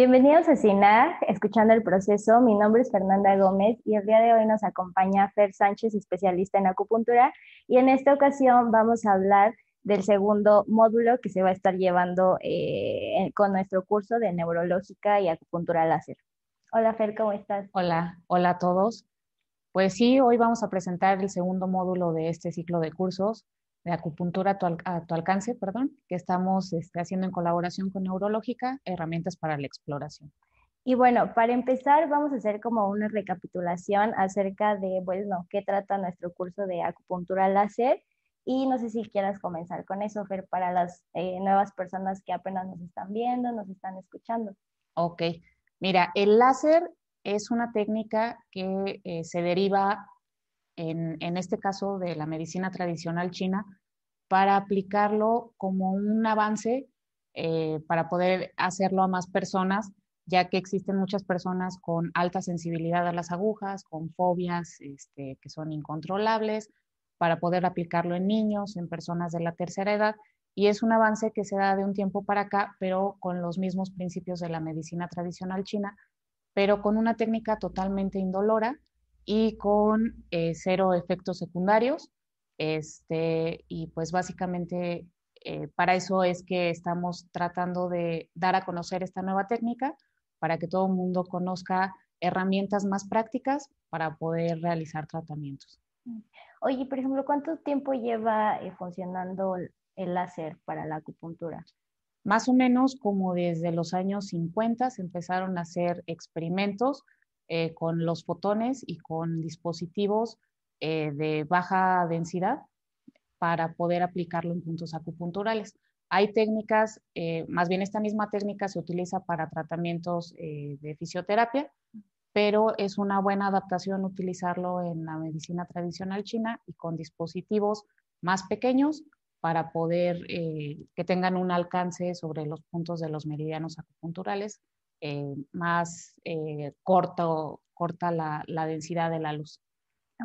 Bienvenidos a CINAG, escuchando el proceso. Mi nombre es Fernanda Gómez y el día de hoy nos acompaña Fer Sánchez, especialista en acupuntura. Y en esta ocasión vamos a hablar del segundo módulo que se va a estar llevando eh, con nuestro curso de neurológica y acupuntura láser. Hola Fer, ¿cómo estás? Hola, hola a todos. Pues sí, hoy vamos a presentar el segundo módulo de este ciclo de cursos de acupuntura a tu, alcance, perdón, que estamos este, haciendo en colaboración con Neurológica, herramientas para la exploración. Y bueno, para empezar vamos a hacer como una recapitulación acerca de, bueno, qué trata nuestro curso de acupuntura láser. Y no sé si quieras comenzar con eso, Fer, para las eh, nuevas personas que apenas nos están viendo, nos están escuchando. Ok, mira, el láser es una técnica que eh, se deriva en, este caso de la medicina tradicional china, para aplicarlo como un avance eh, para poder hacerlo a más personas, ya que existen muchas personas con alta sensibilidad a las agujas, con fobias este, que son incontrolables, para poder aplicarlo en niños, en personas de la tercera edad. Y es un avance que se da de un tiempo para acá, pero con los mismos principios de la medicina tradicional china, pero con una técnica totalmente indolora y con eh, cero efectos secundarios. Este, y pues básicamente eh, para eso es que estamos tratando de dar a conocer esta nueva técnica para que todo el mundo conozca herramientas más prácticas para poder realizar tratamientos. Oye, por ejemplo, ¿cuánto tiempo lleva eh, funcionando el láser para la acupuntura? Más o menos como desde los años 50 se empezaron a hacer experimentos eh, con los fotones y con dispositivos eh, de baja densidad para poder aplicarlo en puntos acupunturales. Hay técnicas, eh, más bien esta misma técnica se utiliza para tratamientos de fisioterapia, pero es una buena adaptación utilizarlo en la medicina tradicional china y con dispositivos más pequeños para poder que tengan un alcance sobre los puntos de los meridianos acupunturales eh, más eh, corto, corta la, densidad de la luz.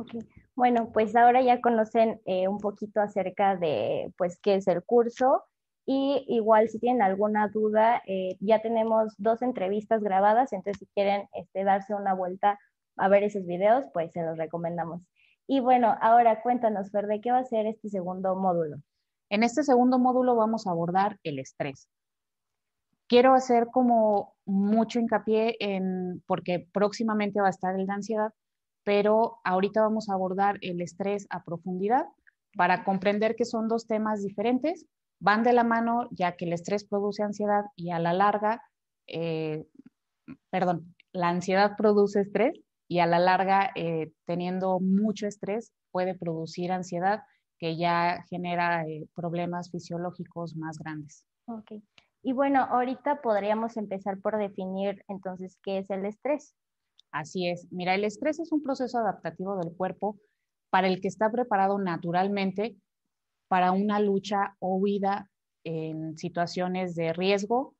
Okay. Bueno, pues ahora ya conocen eh, un poquito acerca de pues qué es el curso y igual si tienen alguna duda, ya tenemos dos entrevistas grabadas, entonces si quieren este, darse una vuelta a ver esos videos, pues se los recomendamos. Y bueno, ahora cuéntanos, Fer, ¿de qué va a ser este segundo módulo? En este segundo módulo vamos a abordar el estrés quiero hacer como mucho hincapié en, porque próximamente va a estar el de ansiedad, pero ahorita vamos a abordar el estrés a profundidad para comprender que son dos temas diferentes, van de la mano ya que el estrés produce ansiedad y a la larga, eh, perdón, la ansiedad produce estrés y a la larga, eh, teniendo mucho estrés, puede producir ansiedad que ya genera eh, problemas fisiológicos más grandes. Okay. Y bueno, ahorita podríamos empezar por definir entonces qué es el estrés. Así es. Mira, el estrés es un proceso adaptativo del cuerpo para el que está preparado naturalmente para una lucha o huida en situaciones de riesgo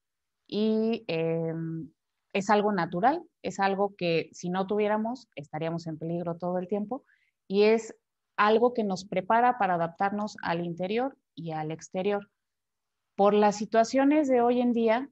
y em, es algo natural, es algo que si no tuviéramos estaríamos en peligro todo el tiempo y es algo que nos prepara para adaptarnos al interior y al exterior por las situaciones de hoy en día,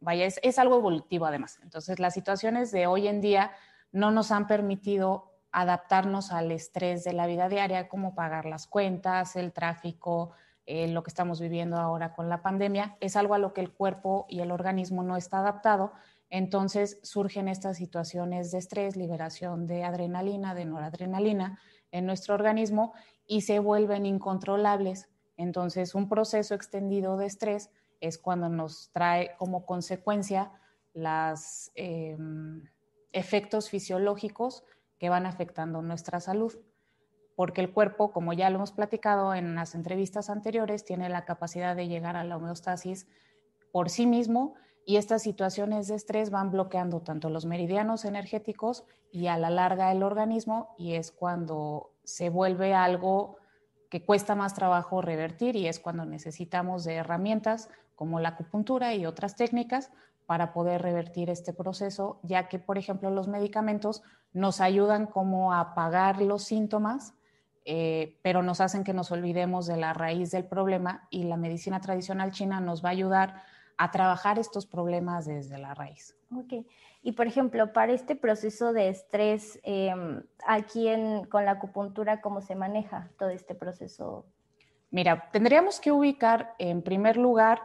vaya, es, algo evolutivo además. Entonces, las situaciones de hoy en día no nos han permitido adaptarnos al estrés de la vida diaria, como pagar las cuentas, el tráfico, eh, lo que estamos viviendo ahora con la pandemia. Es algo a lo que el cuerpo y el organismo no está adaptado. Entonces surgen estas situaciones de estrés, liberación de adrenalina, de noradrenalina en nuestro organismo y se vuelven incontrolables entonces, un proceso extendido de estrés es cuando nos trae como consecuencia los em, efectos fisiológicos que van afectando nuestra salud. Porque el cuerpo, como ya lo hemos platicado en las entrevistas anteriores, tiene la capacidad de llegar a la homeostasis por sí mismo y estas situaciones de estrés van bloqueando tanto los meridianos energéticos y a la larga el organismo y es cuando se vuelve algo que cuesta más trabajo revertir y es cuando necesitamos de herramientas como la acupuntura y otras técnicas para poder revertir este proceso, ya que, por ejemplo, los medicamentos nos ayudan como a apagar los síntomas, eh, pero nos hacen que nos olvidemos de la raíz del problema y la medicina tradicional china nos va a ayudar a trabajar estos problemas desde la raíz. Ok. Y por ejemplo, para este proceso de estrés, em, aquí con la acupuntura, ¿cómo se maneja todo este proceso? Mira, tendríamos que ubicar en primer lugar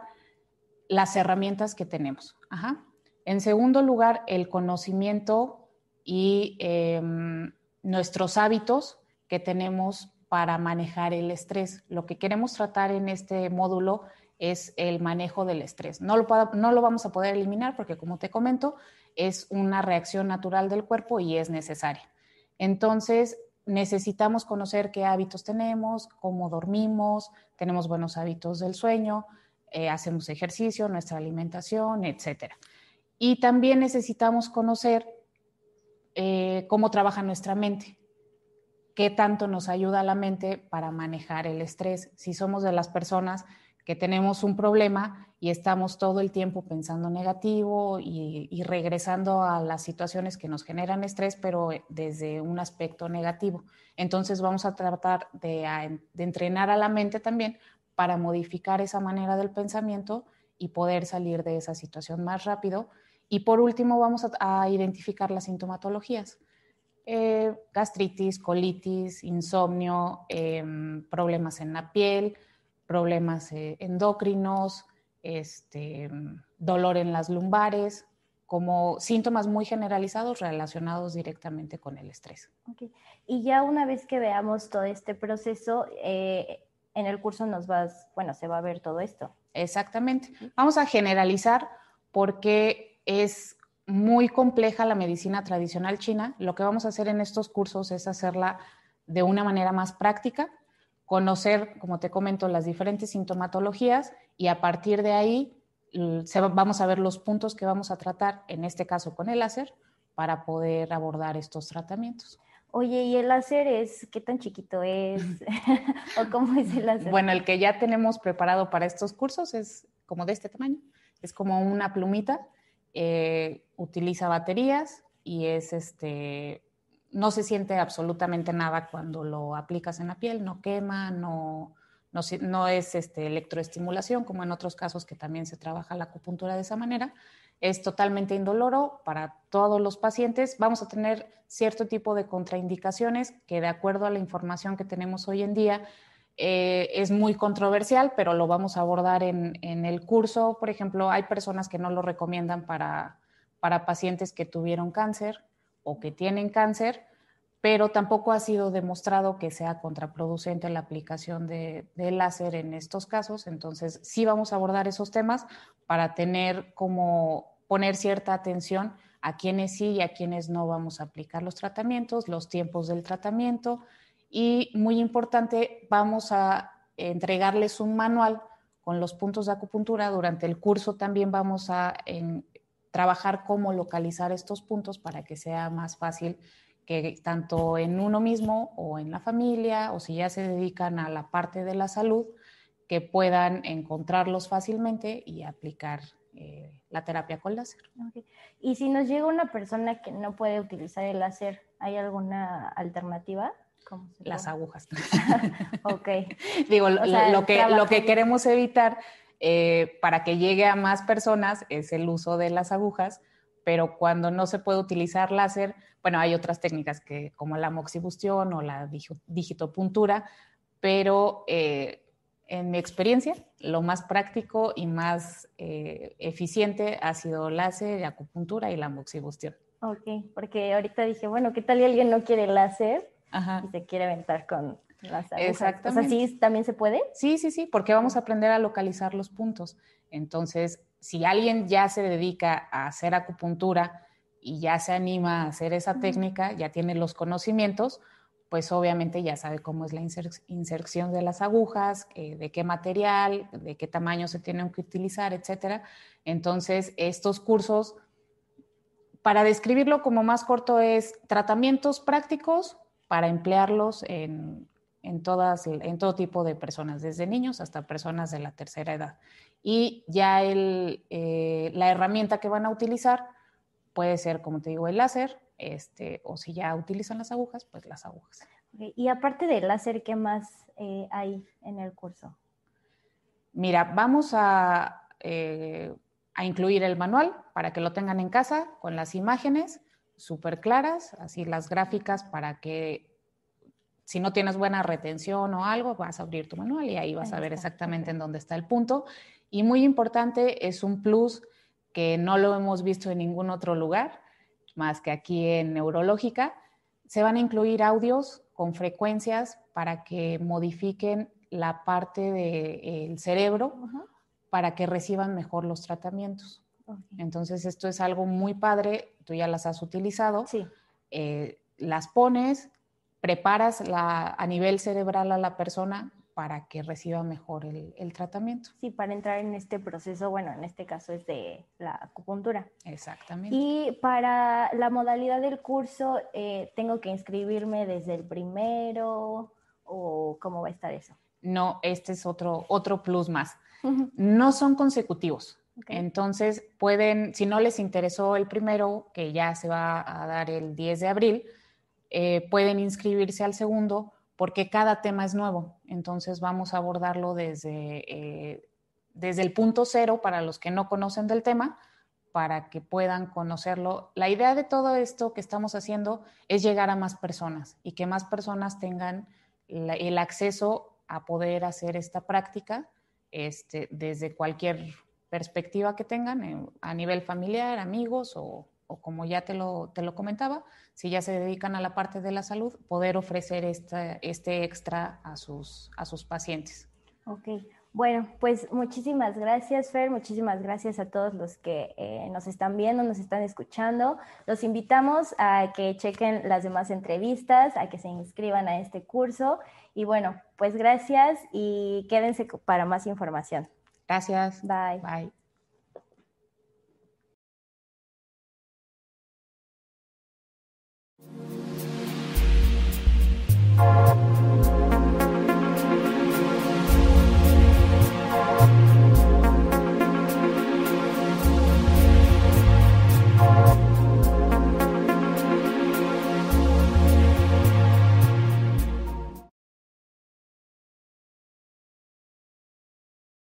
las herramientas que tenemos. En segundo lugar, el conocimiento y em, nuestros hábitos que tenemos para manejar el estrés. Lo que queremos tratar en este módulo es el manejo del estrés. No lo, no lo vamos a poder eliminar porque, como te comento, es una reacción natural del cuerpo y es necesaria. Entonces, necesitamos conocer qué hábitos tenemos, cómo dormimos, tenemos buenos hábitos del sueño, eh, hacemos ejercicio, nuestra alimentación, etc. Y también necesitamos conocer eh, cómo trabaja nuestra mente, qué tanto nos ayuda la mente para manejar el estrés. Si somos de las personas que tenemos un problema y estamos todo el tiempo pensando negativo y, regresando a las situaciones que nos generan estrés, pero desde un aspecto negativo. Entonces vamos a tratar de, entrenar a la mente también para modificar esa manera del pensamiento y poder salir de esa situación más rápido. Y por último, vamos a, identificar las sintomatologías. Eh, gastritis, colitis, insomnio, em, problemas en la piel, problemas eh, endocrinos, este, dolor en las lumbares, como síntomas muy generalizados relacionados directamente con el estrés. Y ya una vez que veamos todo este proceso, eh, en el curso nos vas, bueno, se va a ver todo esto. Exactamente. Vamos a generalizar porque es muy compleja la medicina tradicional china. Lo que vamos a hacer en estos cursos es hacerla de una manera más práctica, conocer, como te comento, las diferentes sintomatologías y a partir de ahí vamos a ver los puntos que vamos a tratar, en este caso con el láser, para poder abordar estos tratamientos. Oye, ¿y el láser es qué tan chiquito es? ¿O cómo es el láser? Bueno, el que ya tenemos preparado para estos cursos es como de este tamaño. Es como una plumita, eh, utiliza baterías y es este no se siente absolutamente nada cuando lo aplicas en la piel, no quema, no, no, es este, electroestimulación como en otros casos que también se trabaja la acupuntura de esa manera. Es totalmente indoloro para todos los pacientes. Vamos a tener cierto tipo de contraindicaciones que de acuerdo a la información que tenemos hoy en día eh, es muy controversial, pero lo vamos a abordar en, en, el curso. Por ejemplo, hay personas que no lo recomiendan para, para pacientes que tuvieron cáncer o que tienen cáncer, pero tampoco ha sido demostrado que sea contraproducente la aplicación de, láser en estos casos. Entonces, sí vamos a abordar esos temas para tener como poner cierta atención a quienes sí y a quienes no vamos a aplicar los tratamientos, los tiempos del tratamiento y muy importante, vamos a entregarles un manual con los puntos de acupuntura. Durante el curso también vamos a trabajar cómo localizar estos puntos para que sea más fácil que tanto en uno mismo o en la familia o si ya se dedican a la parte de la salud, que puedan encontrarlos fácilmente y aplicar eh, la terapia con láser. Y si nos llega una persona que no puede utilizar el láser, ¿hay alguna alternativa? Las agujas. ok. Digo, lo, que, lo que queremos evitar eh, para que llegue a más personas es el uso de las agujas, pero cuando no se puede utilizar láser, bueno, hay otras técnicas que, como la moxibustión o la digitopuntura, pero eh, en mi experiencia, lo más práctico y más eh, eficiente ha sido láser, acupuntura y la moxibustión. Ok, porque ahorita dije, bueno, ¿qué tal si alguien no quiere láser y se quiere aventar con Exactamente. O sea, ¿sí también se puede? Sí, sí, sí, porque vamos a aprender a localizar los puntos. Entonces, si alguien ya se dedica a hacer acupuntura y ya se anima a hacer esa técnica, ya tiene los conocimientos, pues obviamente ya sabe cómo es la inserción de las agujas, eh, de qué material, de qué tamaño se tienen que utilizar, etcétera. Entonces, estos cursos, para describirlo como más corto, es tratamientos prácticos para emplearlos en en, todas, en todo tipo de personas, desde niños hasta personas de la tercera edad. Y ya el, eh, la herramienta que van a utilizar puede ser, como te digo, el láser, este, o si ya utilizan las agujas, pues las agujas. Y aparte del láser, ¿qué más eh, hay en el curso? Mira, vamos a, eh, a incluir el manual para que lo tengan en casa con las imágenes súper claras, así las gráficas para que si no tienes buena retención o algo, vas a abrir tu manual y ahí vas a ver exactamente en dónde está el punto. Y muy importante, es un plus que no lo hemos visto en ningún otro lugar, más que aquí en Neurológica. Se van a incluir audios con frecuencias para que modifiquen la parte del cerebro para que reciban mejor los tratamientos. Entonces, esto es algo muy padre, tú ya las has utilizado, sí. Eh, las pones, preparas la, a nivel cerebral a la persona para que reciba mejor el, tratamiento. Sí, para entrar en este proceso, bueno, en este caso es de la acupuntura. Exactamente. Y para la modalidad del curso, eh, ¿tengo que inscribirme desde el primero o cómo va a estar eso? No, este es otro, otro plus más. No son consecutivos. Entonces, pueden, si no les interesó el primero, que ya se va a dar el 10 de abril, eh, pueden inscribirse al segundo porque cada tema es nuevo. Entonces, vamos a abordarlo desde, eh, desde el punto cero para los que no conocen del tema, para que puedan conocerlo. La idea de todo esto que estamos haciendo es llegar a más personas y que más personas tengan el acceso a poder hacer esta práctica este, desde cualquier perspectiva que tengan a nivel familiar, amigos o, como ya te lo, te lo, comentaba, si ya se dedican a la parte de la salud, poder ofrecer este extra a sus, a sus pacientes. Ok, bueno, pues muchísimas gracias, Fer, muchísimas gracias a todos los que eh, nos están viendo, nos están escuchando. Los invitamos a que chequen las demás entrevistas, a que se inscriban a este curso. Y bueno, pues gracias y quédense para más información. Gracias. Bye. Bye.